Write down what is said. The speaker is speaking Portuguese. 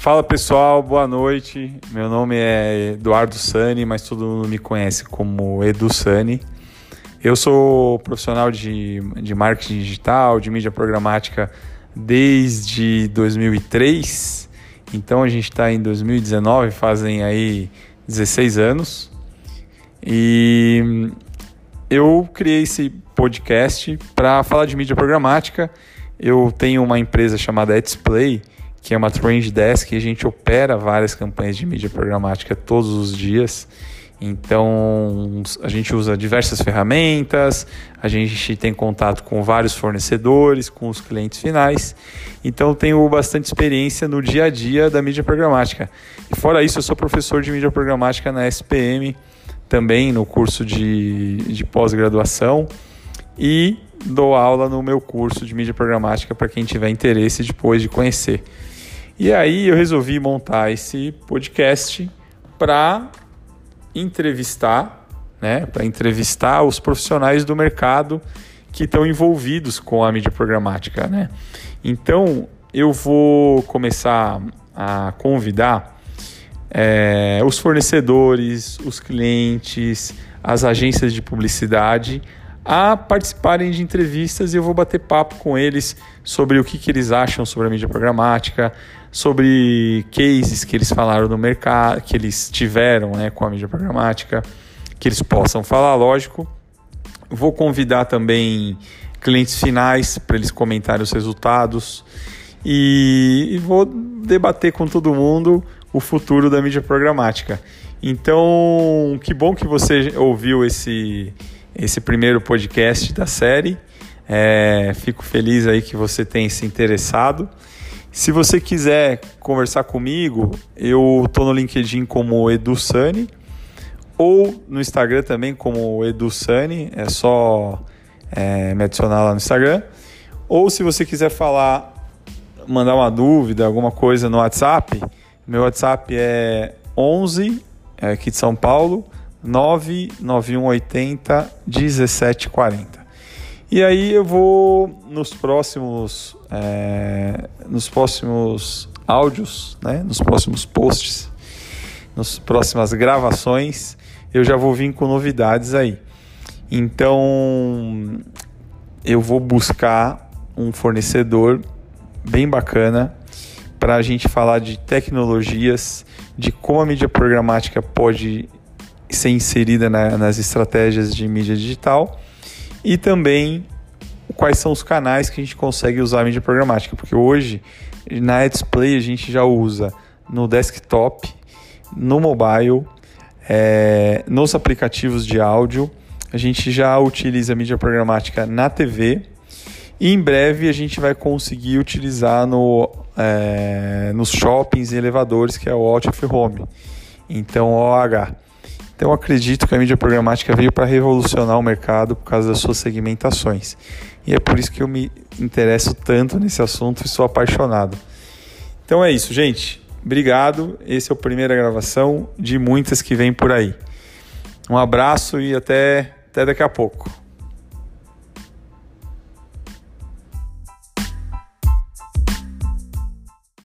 Fala pessoal, boa noite. Meu nome é Eduardo Sani, mas todo mundo me conhece como Edu Sani. Eu sou profissional de, de marketing digital, de mídia programática desde 2003. Então a gente está em 2019, fazem aí 16 anos. E eu criei esse podcast para falar de mídia programática. Eu tenho uma empresa chamada Display que é uma Trend Desk, e a gente opera várias campanhas de mídia programática todos os dias. Então, a gente usa diversas ferramentas, a gente tem contato com vários fornecedores, com os clientes finais. Então, tenho bastante experiência no dia a dia da mídia programática. E fora isso, eu sou professor de mídia programática na SPM, também no curso de, de pós-graduação. E dou aula no meu curso de mídia programática para quem tiver interesse depois de conhecer. E aí eu resolvi montar esse podcast para entrevistar, né, para entrevistar os profissionais do mercado que estão envolvidos com a mídia programática, né? Então eu vou começar a convidar é, os fornecedores, os clientes, as agências de publicidade a participarem de entrevistas e eu vou bater papo com eles sobre o que, que eles acham sobre a mídia programática, sobre cases que eles falaram no mercado, que eles tiveram né, com a mídia programática, que eles possam falar, lógico. Vou convidar também clientes finais para eles comentarem os resultados e, e vou debater com todo mundo o futuro da mídia programática. Então, que bom que você ouviu esse esse primeiro podcast da série. É, fico feliz aí que você tenha se interessado. Se você quiser conversar comigo, eu estou no LinkedIn como EduSani ou no Instagram também como EduSani, é só é, me adicionar lá no Instagram. Ou se você quiser falar, mandar uma dúvida, alguma coisa no WhatsApp, meu WhatsApp é 11, é aqui de São Paulo, 99180 1740. E aí eu vou nos próximos é, nos próximos áudios, né, nos próximos posts, nas próximas gravações, eu já vou vir com novidades aí. Então eu vou buscar um fornecedor bem bacana para a gente falar de tecnologias, de como a mídia programática pode ser inserida na, nas estratégias de mídia digital e também quais são os canais que a gente consegue usar a mídia programática, porque hoje na display a gente já usa no desktop, no mobile, é, nos aplicativos de áudio, a gente já utiliza a mídia programática na TV e em breve a gente vai conseguir utilizar no, é, nos shoppings e elevadores, que é o Out of Home. Então, OH. Então acredito que a mídia programática veio para revolucionar o mercado por causa das suas segmentações. E é por isso que eu me interesso tanto nesse assunto e sou apaixonado. Então é isso, gente. Obrigado. Esse é a primeira gravação de muitas que vêm por aí. Um abraço e até, até daqui a pouco.